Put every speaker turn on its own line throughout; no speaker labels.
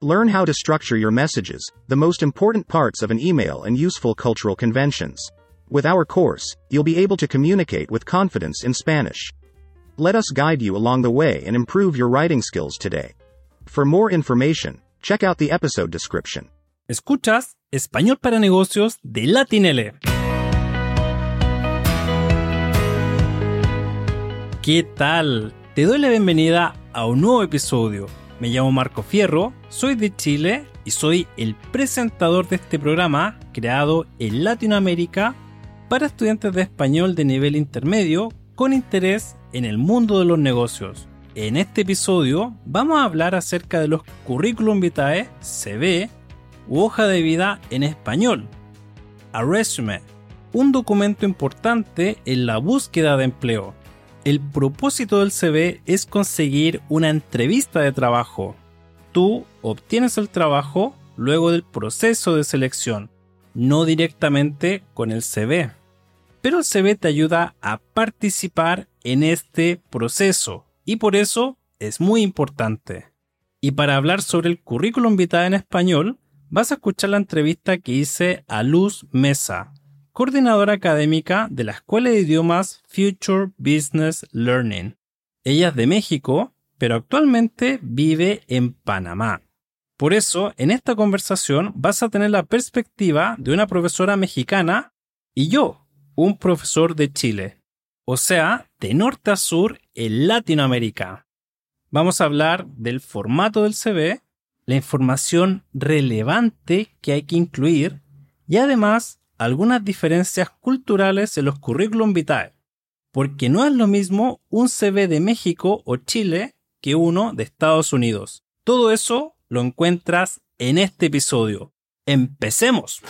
Learn how to structure your messages, the most important parts of an email and useful cultural conventions. With our course, you'll be able to communicate with confidence in Spanish. Let us guide you along the way and improve your writing skills today. For more information, check out the episode description.
Escuchas Español para Negocios de Latinele. ¿Qué tal? Te doy la bienvenida a un nuevo episodio Me llamo Marco Fierro, soy de Chile y soy el presentador de este programa creado en Latinoamérica para estudiantes de español de nivel intermedio con interés en el mundo de los negocios. En este episodio vamos a hablar acerca de los currículum vitae, CV u hoja de vida en español. A resume, un documento importante en la búsqueda de empleo el propósito del CV es conseguir una entrevista de trabajo. Tú obtienes el trabajo luego del proceso de selección, no directamente con el CV. Pero el CV te ayuda a participar en este proceso y por eso es muy importante. Y para hablar sobre el currículum vitae en español, vas a escuchar la entrevista que hice a Luz Mesa, coordinadora académica de la Escuela de Idiomas Future Business Learning. Ella es de México, pero actualmente vive en Panamá. Por eso, en esta conversación vas a tener la perspectiva de una profesora mexicana y yo, un profesor de Chile. O sea, de norte a sur en Latinoamérica. Vamos a hablar del formato del CV, la información relevante que hay que incluir y además algunas diferencias culturales en los currículum vitae, porque no es lo mismo un CV de México o Chile que uno de Estados Unidos. Todo eso lo encuentras en este episodio. ¡Empecemos!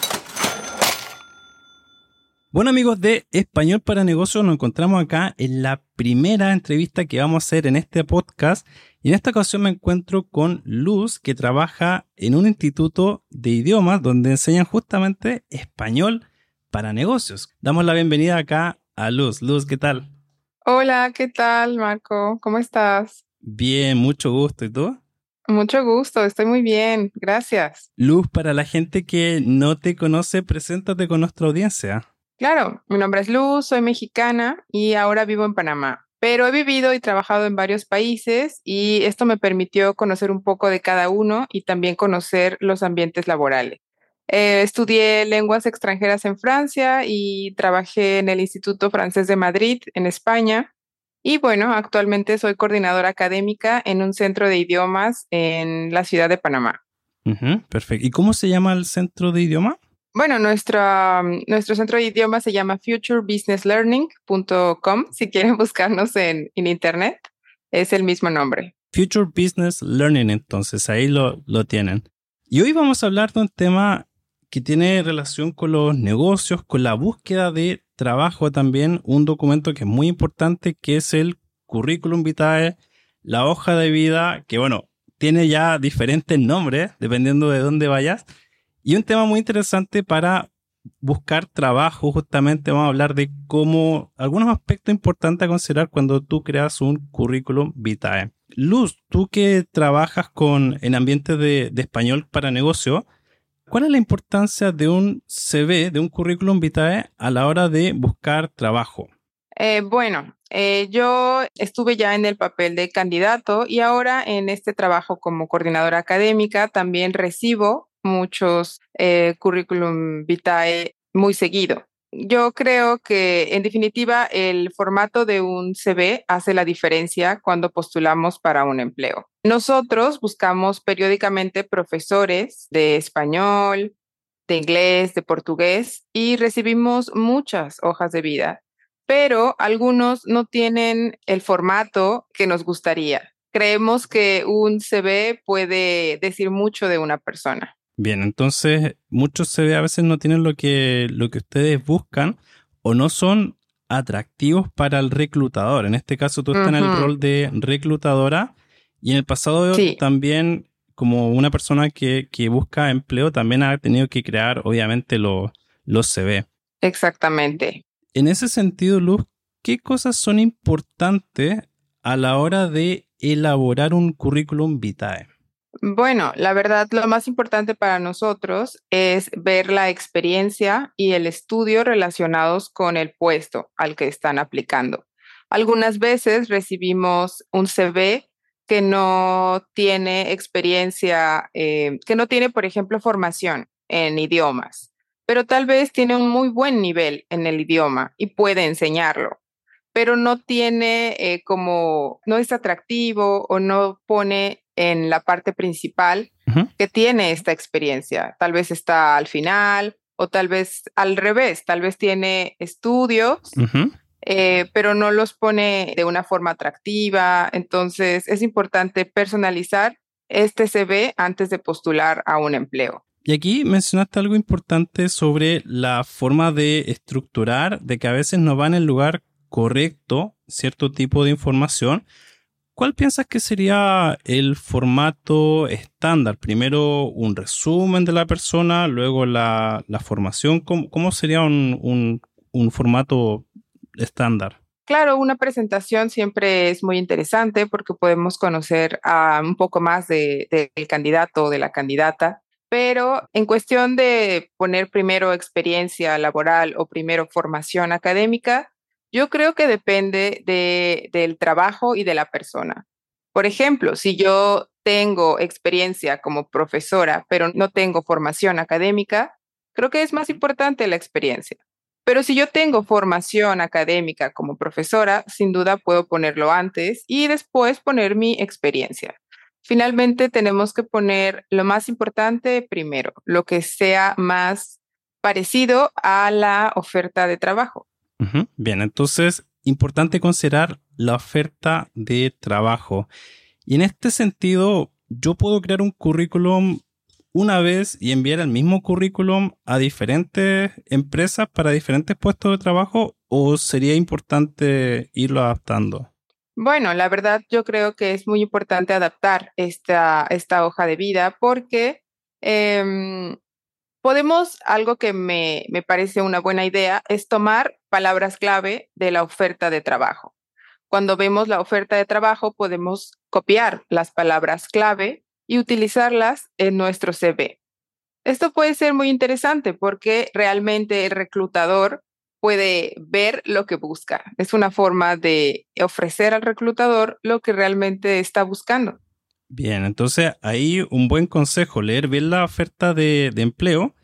Bueno amigos de Español para Negocios, nos encontramos acá en la primera entrevista que vamos a hacer en este podcast y en esta ocasión me encuentro con Luz que trabaja en un instituto de idiomas donde enseñan justamente español para negocios. Damos la bienvenida acá a Luz. Luz, ¿qué tal?
Hola, ¿qué tal Marco? ¿Cómo estás?
Bien, mucho gusto. ¿Y tú?
Mucho gusto, estoy muy bien, gracias.
Luz, para la gente que no te conoce, preséntate con nuestra audiencia.
Claro, mi nombre es Luz, soy mexicana y ahora vivo en Panamá. Pero he vivido y trabajado en varios países y esto me permitió conocer un poco de cada uno y también conocer los ambientes laborales. Eh, estudié lenguas extranjeras en Francia y trabajé en el Instituto Francés de Madrid, en España. Y bueno, actualmente soy coordinadora académica en un centro de idiomas en la ciudad de Panamá.
perfecto. ¿Y cómo se llama el centro de idioma?
Bueno, nuestro, nuestro centro de idiomas se llama futurebusinesslearning.com. Si quieren buscarnos en, internet, es el mismo nombre.
Future Business Learning, entonces, ahí lo, lo tienen. Y hoy vamos a hablar de un tema que tiene relación con los negocios, con la búsqueda de trabajo también, un documento que es muy importante, que es el currículum vitae, la hoja de vida, que bueno, tiene ya diferentes nombres dependiendo de dónde vayas y un tema muy interesante para buscar trabajo, justamente vamos a hablar de cómo algunos aspectos importantes a considerar cuando tú creas un currículum vitae. Luz, tú que trabajas con, en ambientes de, español para negocio, ¿cuál es la importancia de un CV, de un currículum vitae a la hora de buscar trabajo?
Eh, bueno, eh, yo estuve ya en el papel de candidato y ahora en este trabajo como coordinadora académica también recibo muchos eh, currículum vitae muy seguido. Yo creo que, en definitiva, el formato de un CV hace la diferencia cuando postulamos para un empleo. Nosotros buscamos periódicamente profesores de español, de inglés, de portugués y recibimos muchas hojas de vida. pero algunos no tienen el formato que nos gustaría. Creemos que un CV puede decir mucho de una persona.
Bien, entonces muchos CV a veces no tienen lo que, lo que ustedes buscan o no son atractivos para el reclutador. En este caso tú estás en el rol de reclutadora y en el pasado
Sí.
también como una persona que, que busca empleo también ha tenido que crear obviamente lo- los CV.
Exactamente.
En ese sentido, Luz, ¿qué cosas son importantes a la hora de elaborar un currículum vitae?
Bueno, la verdad, lo más importante para nosotros es ver la experiencia y el estudio relacionados con el puesto al que están aplicando. Algunas veces recibimos un CV que no tiene experiencia, eh, que no tiene, por ejemplo, formación en idiomas, pero tal vez tiene un muy buen nivel en el idioma y puede enseñarlo, pero no tiene eh, como, no es atractivo o no pone en la parte principal que tiene esta experiencia. Tal vez está al final o tal vez al revés, tal vez tiene estudios, eh, pero no los pone de una forma atractiva. Entonces es importante personalizar este CV antes de postular a un empleo.
Y aquí mencionaste algo importante sobre la forma de estructurar, de que a veces no va en el lugar correcto cierto tipo de información. ¿Cuál piensas que sería el formato estándar? Primero un resumen de la persona, luego la, la formación. ¿Cómo, cómo sería un, un- un formato estándar?
Claro, una presentación siempre es muy interesante porque podemos conocer ah, un poco más de- del candidato o de la candidata, pero en cuestión de poner primero experiencia laboral o primero formación académica, yo creo que depende de- del trabajo y de la persona. Por ejemplo, si yo tengo experiencia como profesora, pero no tengo formación académica, creo que es más importante la experiencia. Pero si yo tengo formación académica como profesora, sin duda puedo ponerlo antes y después poner mi experiencia. Finalmente, tenemos que poner lo más importante primero, lo que sea más parecido a la oferta de trabajo.
Bien, entonces, importante considerar la oferta de trabajo. Y en este sentido, yo puedo crear un currículum una vez y enviar el mismo currículum a diferentes empresas para diferentes puestos de trabajo o sería importante irlo adaptando?
Bueno, la verdad yo creo que es muy importante adaptar esta, esta hoja de vida porque em, podemos, algo que me, me parece una buena idea, es tomar palabras clave de la oferta de trabajo. Cuando vemos la oferta de trabajo, podemos copiar las palabras clave y utilizarlas en nuestro CV. Esto puede ser muy interesante porque realmente el reclutador puede ver lo que busca. Es una forma de ofrecer al reclutador lo que realmente está buscando.
Bien, entonces ahí un buen consejo, leer bien la oferta de, empleo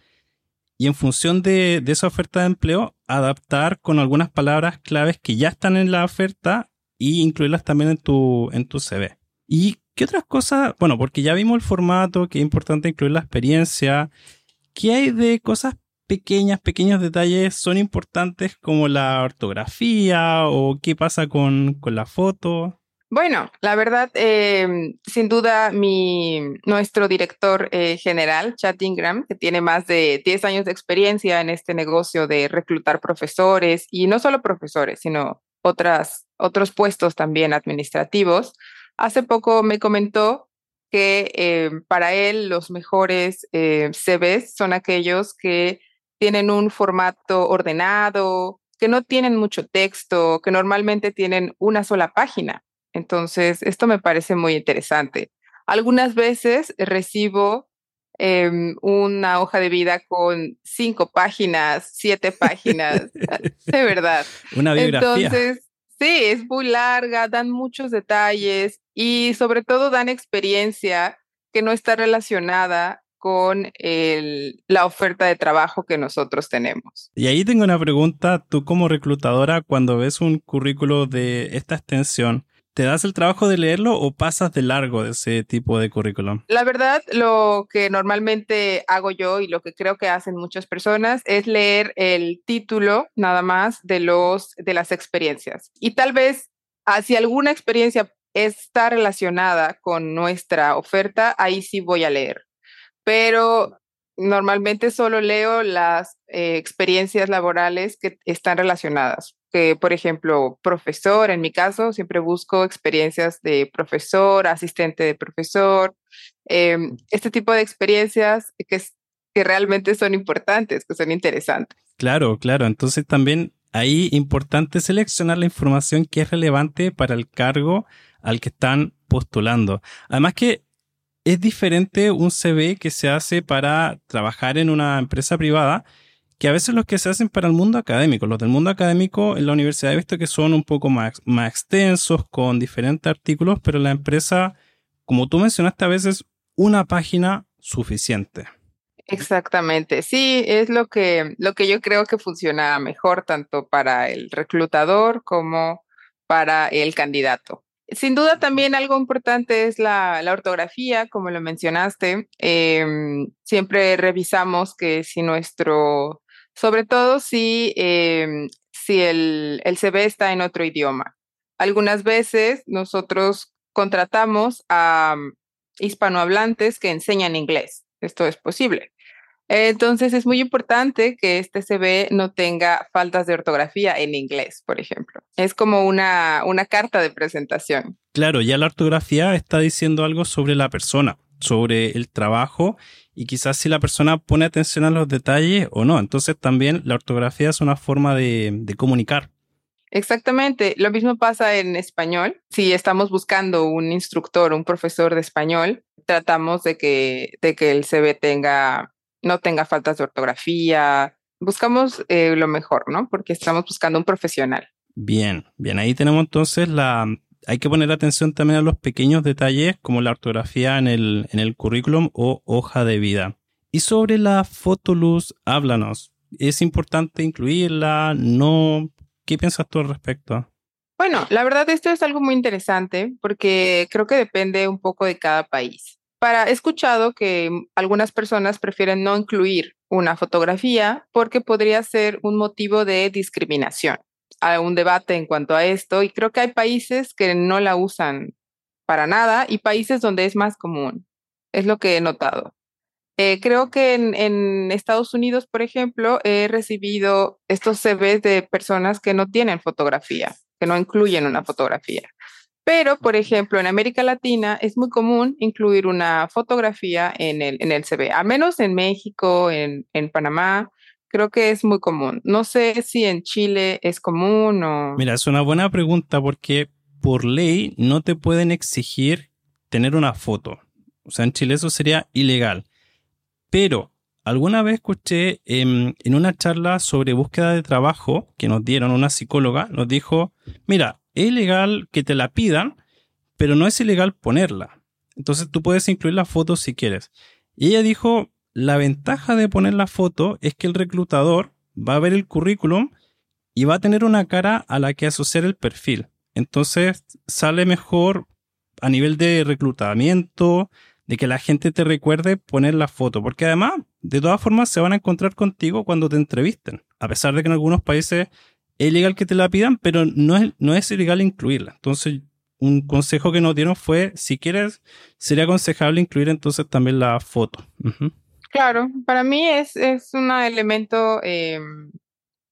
y en función de, de esa oferta de empleo, adaptar con algunas palabras claves que ya están en la oferta y incluirlas también en tu, en tu CV. ¿Y qué otras cosas? Bueno, porque ya vimos el formato, que es importante incluir la experiencia. ¿Qué hay de cosas pequeñas, pequeños detalles son importantes como la ortografía o qué pasa con, con la foto?
Bueno, la verdad, eh, sin duda, mi, nuestro director eh, general, Chad Ingram, que tiene más de 10 años de experiencia en este negocio de reclutar profesores y no solo profesores, sino otras, otros puestos también administrativos, hace poco me comentó que eh, para él los mejores eh, CVs son aquellos que tienen un formato ordenado, que no tienen mucho texto, que normalmente tienen una sola página. Entonces, esto me parece muy interesante. Algunas veces recibo eh, una hoja de vida con cinco páginas, siete páginas, de verdad.
Una biografía.
Entonces, sí, es muy larga, dan muchos detalles y sobre todo dan experiencia que no está relacionada con el, la oferta de trabajo que nosotros tenemos.
Y ahí tengo una pregunta, tú como reclutadora, cuando ves un currículo de esta extensión, ¿Te das el trabajo de leerlo o pasas de largo ese tipo de currículum?
La verdad, lo que normalmente hago yo y lo que creo que hacen muchas personas es leer el título nada más de los de las experiencias. Y tal vez ah, si alguna experiencia está relacionada con nuestra oferta, ahí sí voy a leer. Pero normalmente solo leo las eh, experiencias laborales que están relacionadas que, por ejemplo, profesor, en mi caso, siempre busco experiencias de profesor, asistente de profesor, em, este tipo de experiencias que, que realmente son importantes, que son interesantes.
Claro, claro. Entonces también ahí importante seleccionar la información que es relevante para el cargo al que están postulando. Además que es diferente un CV que se hace para trabajar en una empresa privada que a veces los que se hacen para el mundo académico, los del mundo académico en la universidad he visto que son un poco más, más extensos, con diferentes artículos, pero la empresa, como tú mencionaste, a veces una página suficiente.
Exactamente, sí, es lo que, lo que yo creo que funciona mejor tanto para el reclutador como para el candidato. Sin duda también algo importante es la, la ortografía, como lo mencionaste. Em, siempre revisamos que si nuestro sobre todo si, em, si el, el CV está en otro idioma. Algunas veces nosotros contratamos a mm, hispanohablantes que enseñan inglés. Esto es posible. Entonces es muy importante que este CV no tenga faltas de ortografía en inglés, por ejemplo. Es como una, una carta de presentación.
Claro, ya la ortografía está diciendo algo sobre la persona, sobre el trabajo y quizás si la persona pone atención a los detalles o no. Entonces también la ortografía es una forma de, comunicar.
Exactamente, lo mismo pasa en español. Si estamos buscando un instructor, un profesor de español, tratamos de que, de que el CV tenga, no tenga faltas de ortografía. Buscamos eh, lo mejor, ¿no? Porque estamos buscando un profesional.
Bien, bien, ahí tenemos entonces la, hay que poner atención también a los pequeños detalles como la ortografía en el, en el currículum o hoja de vida. Y sobre la fotoluz, háblanos. ¿Es importante incluirla? ¿No? ¿Qué piensas tú al respecto?
Bueno, la verdad esto es algo muy interesante porque creo que depende un poco de cada país. Para, he escuchado que algunas personas prefieren no incluir una fotografía porque podría ser un motivo de discriminación a un debate en cuanto a esto y creo que hay países que no la usan para nada y países donde es más común. Es lo que he notado. Eh, creo que en, en, Estados Unidos, por ejemplo, he recibido estos CVs de personas que no tienen fotografía, que no incluyen una fotografía. Pero, por ejemplo, en América Latina es muy común incluir una fotografía en el, en el CV, a menos en México, en, en Panamá, creo que es muy común. No sé si en Chile es común o...
Mira, es una buena pregunta porque por ley no te pueden exigir tener una foto. O sea, en Chile eso sería ilegal. Pero alguna vez escuché en, en una charla sobre búsqueda de trabajo que nos dieron una psicóloga, nos dijo, mira, es ilegal que te la pidan, pero no es ilegal ponerla. Entonces tú puedes incluir la foto si quieres. Y ella dijo, la ventaja de poner la foto es que el reclutador va a ver el currículum y va a tener una cara a la que asociar el perfil. Entonces sale mejor a nivel de reclutamiento, de que la gente te recuerde poner la foto, porque además, de todas formas, se van a encontrar contigo cuando te entrevisten, a pesar de que en algunos países es ilegal que te la pidan, pero no es, no es ilegal incluirla. Entonces, un consejo que nos dieron fue, si quieres, sería aconsejable incluir entonces también la foto.
Claro, para mí es, es un elemento eh,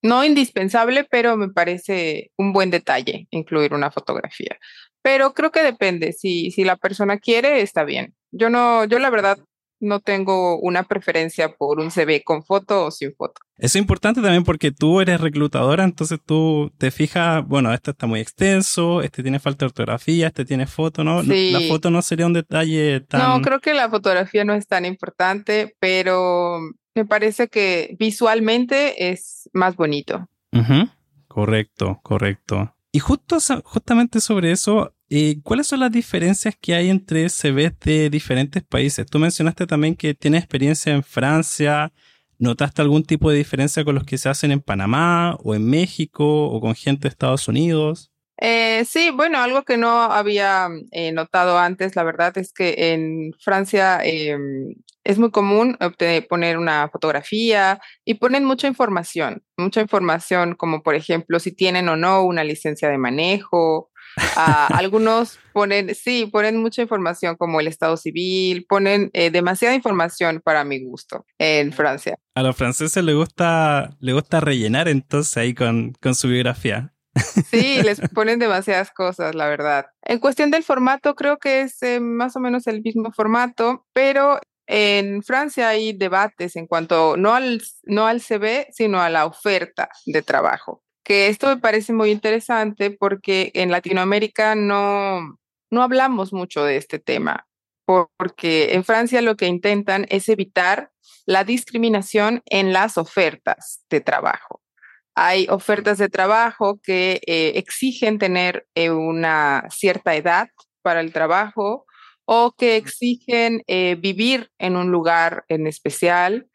no indispensable, pero me parece un buen detalle incluir una fotografía. Pero creo que depende, si, si la persona quiere, está bien. Yo no, yo la verdad no tengo una preferencia por un CV con foto o sin foto.
Es importante también porque tú eres reclutadora, entonces tú te fijas, bueno, este está muy extenso, este tiene falta de ortografía, este tiene foto, ¿no? La foto no sería un detalle tan...
No, creo que la fotografía no es tan importante, pero me parece que visualmente es más bonito.
Correcto, correcto. Y justo, justamente sobre eso, eh, ¿cuáles son las diferencias que hay entre CVs de diferentes países? Tú mencionaste también que tienes experiencia en Francia. ¿Notaste algún tipo de diferencia con los que se hacen en Panamá o en México o con gente de Estados Unidos?
Eh, sí, bueno, algo que no había eh, notado antes, la verdad es que en Francia em, es muy común poner una fotografía y ponen mucha información, mucha información como por ejemplo si tienen o no una licencia de manejo. Algunos ponen, sí, ponen mucha información como el estado civil, ponen eh, demasiada información para mi gusto en Francia.
A los franceses les gusta, le gusta rellenar entonces ahí con, con su biografía.
Sí, les ponen demasiadas cosas, la verdad. En cuestión del formato, creo que es eh, más o menos el mismo formato, pero en Francia hay debates en cuanto no al, no al CV, sino a la oferta de trabajo. Que esto me parece muy interesante porque en Latinoamérica no, no hablamos mucho de este tema, porque en Francia lo que intentan es evitar la discriminación en las ofertas de trabajo. Hay ofertas de trabajo que eh, exigen tener eh, una cierta edad para el trabajo o que exigen eh, vivir en un lugar en especial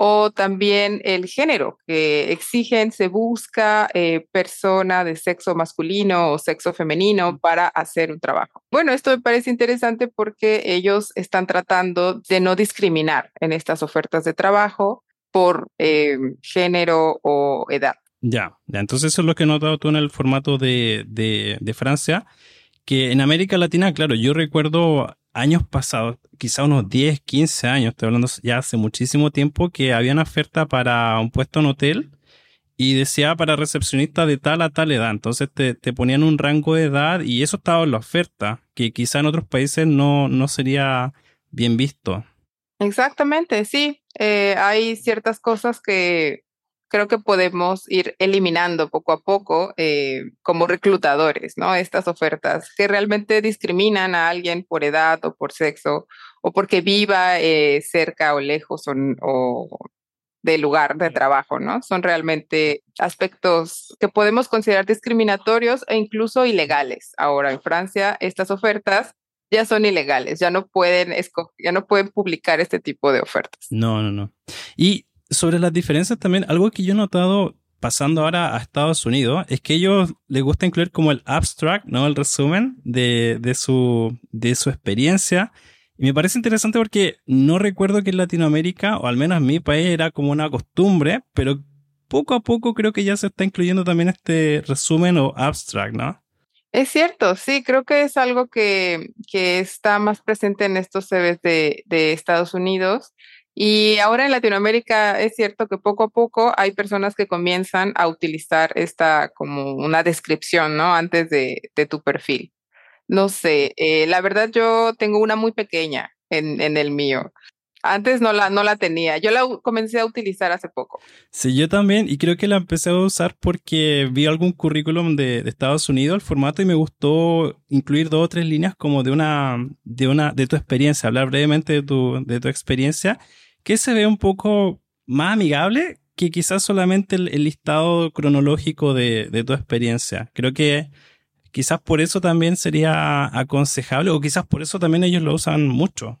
o también el género, que exigen, se busca persona de sexo masculino o sexo femenino para hacer un trabajo. Bueno, esto me parece interesante porque ellos están tratando de no discriminar en estas ofertas de trabajo por eh, género o edad.
Ya, ya, entonces eso es lo que he notado tú en el formato de, de, Francia, que en América Latina, claro, yo recuerdo años pasados, quizá unos 10, 15 años, estoy hablando ya hace muchísimo tiempo, que había una oferta para un puesto en hotel y decía para recepcionista de tal a tal edad. Entonces te, te ponían un rango de edad y eso estaba en la oferta, que quizá en otros países no, no sería bien visto.
Exactamente, sí. Eh, hay ciertas cosas que creo que podemos ir eliminando poco a poco eh, como reclutadores, ¿no? Estas ofertas que realmente discriminan a alguien por edad o por sexo o porque viva eh, cerca o lejos o, o del lugar de trabajo, ¿no? Son realmente aspectos que podemos considerar discriminatorios e incluso ilegales. Ahora en Francia estas ofertas ya son ilegales, ya no pueden ya no pueden publicar este tipo de ofertas.
No, no, no. Y sobre las diferencias también, algo que yo he notado pasando ahora a Estados Unidos es que ellos les gusta incluir como el abstract, ¿no? El resumen de, de, su, de su experiencia. Y me parece interesante porque no recuerdo que en Latinoamérica, o al menos en mi país, era como una costumbre, pero poco a poco creo que ya se está incluyendo también este resumen o abstract, ¿no?
Es cierto, sí, creo que es algo que, que está más presente en estos CVs de, de, Estados Unidos. Y ahora en Latinoamérica es cierto que poco a poco hay personas que comienzan a utilizar esta como una descripción, ¿no? Antes de, de tu perfil. No sé, eh, la verdad yo tengo una muy pequeña en, en el mío. Antes no la, no la tenía. Yo la comencé a utilizar hace poco.
Sí, yo también. Y creo que la empecé a usar porque vi algún currículum de, de, Estados Unidos, el formato, y me gustó incluir dos o tres líneas como de una, de una, de tu experiencia, hablar brevemente de tu, de tu experiencia, que se ve un poco más amigable que quizás solamente el, listado cronológico de, tu experiencia. Creo que quizás por eso también sería aconsejable, o quizás por eso también ellos lo usan mucho.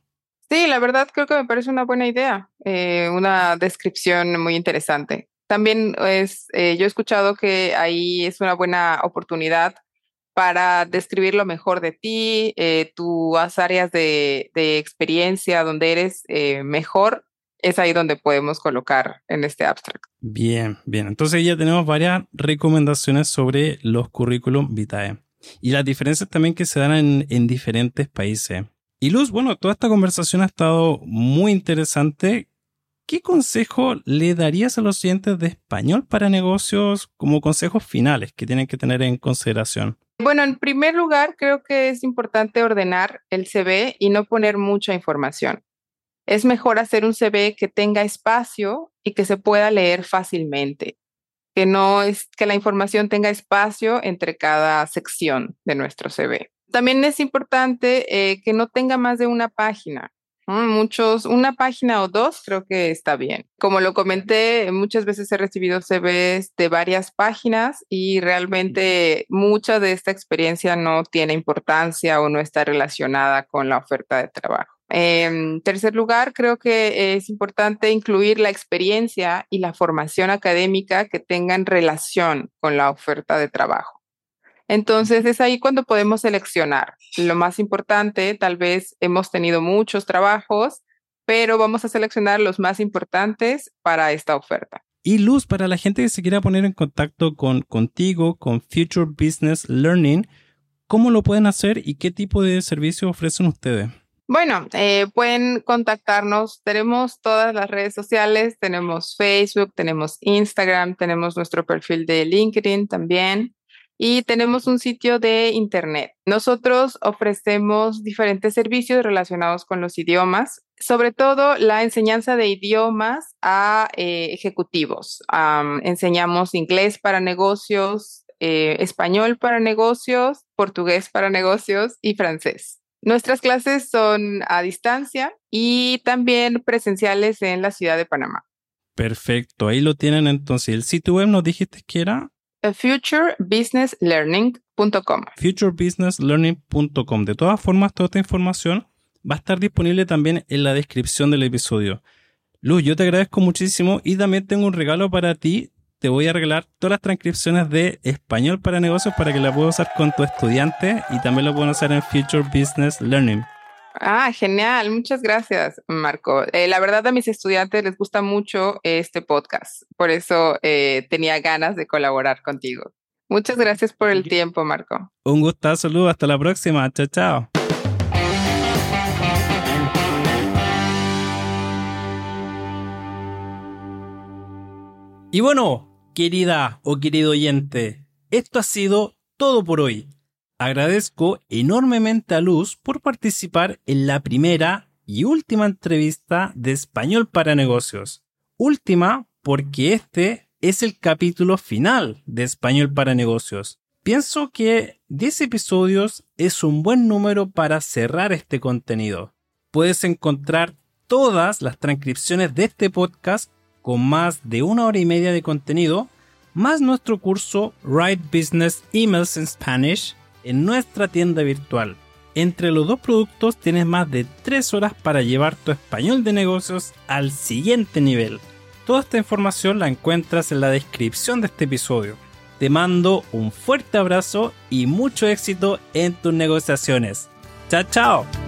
Sí, la verdad creo que me parece una buena idea, eh, una descripción muy interesante. También es, eh, yo he escuchado que ahí es una buena oportunidad para describir lo mejor de ti, eh, tus áreas de, experiencia donde eres mejor, es ahí donde podemos colocar en este abstract.
Bien, bien. Entonces ya tenemos varias recomendaciones sobre los currículum vitae y las diferencias también que se dan en, en diferentes países. Y Luz, bueno, toda esta conversación ha estado muy interesante. ¿Qué consejo le darías a los clientes de español para negocios como consejos finales que tienen que tener en consideración?
Bueno, en primer lugar, creo que es importante ordenar el CV y no poner mucha información. Es mejor hacer un CV que tenga espacio y que se pueda leer fácilmente, que no es que la información tenga espacio entre cada sección de nuestro CV. También es importante eh, que no tenga más de una página. Muchos, una página o dos creo que está bien. Como lo comenté, muchas veces he recibido CVs de varias páginas y realmente mucha de esta experiencia no tiene importancia o no está relacionada con la oferta de trabajo. En tercer lugar, creo que es importante incluir la experiencia y la formación académica que tengan relación con la oferta de trabajo. Entonces es ahí cuando podemos seleccionar. Lo más importante, tal vez hemos tenido muchos trabajos, pero vamos a seleccionar los más importantes para esta oferta.
Y Luz, para la gente que se quiera poner en contacto con contigo, con Future Business Learning, ¿cómo lo pueden hacer y qué tipo de servicio ofrecen ustedes?
Bueno, eh, pueden contactarnos. Tenemos todas las redes sociales, tenemos Facebook, tenemos Instagram, tenemos nuestro perfil de LinkedIn también y tenemos un sitio de Internet. Nosotros ofrecemos diferentes servicios relacionados con los idiomas, sobre todo la enseñanza de idiomas a eh, ejecutivos. enseñamos inglés para negocios, eh, español para negocios, portugués para negocios y francés. Nuestras clases son a distancia y también presenciales en la ciudad de Panamá.
Perfecto, ahí lo tienen entonces. ¿El sitio web nos dijiste que era?
futurebusinesslearning.com.
futurebusinesslearning.com. De todas formas, toda esta información va a estar disponible también en la descripción del episodio. Luz, yo te agradezco muchísimo y también tengo un regalo para ti te voy a arreglar todas las transcripciones de español para negocios para que la puedas usar con tu estudiante y también lo puedan usar en Future Business Learning.
Ah, genial. Muchas gracias, Marco. Eh, la verdad a mis estudiantes les gusta mucho este podcast. Por eso eh, tenía ganas de colaborar contigo. Muchas gracias por el tiempo, Marco.
Un gustazo, saludo. Hasta la próxima. Chao, chao. Y bueno, Querida o querido oyente, esto ha sido todo por hoy. Agradezco enormemente a Luz por participar en la primera y última entrevista de Español para Negocios. Última porque este es el capítulo final de Español para Negocios. Pienso que 10 episodios es un buen número para cerrar este contenido. Puedes encontrar todas las transcripciones de este podcast con más de una hora y media de contenido, más nuestro curso Write Business Emails in Spanish en nuestra tienda virtual. Entre los dos productos tienes más de 3 horas para llevar tu español de negocios al siguiente nivel. Toda esta información la encuentras en la descripción de este episodio. Te mando un fuerte abrazo y mucho éxito en tus negociaciones. Chao, chao.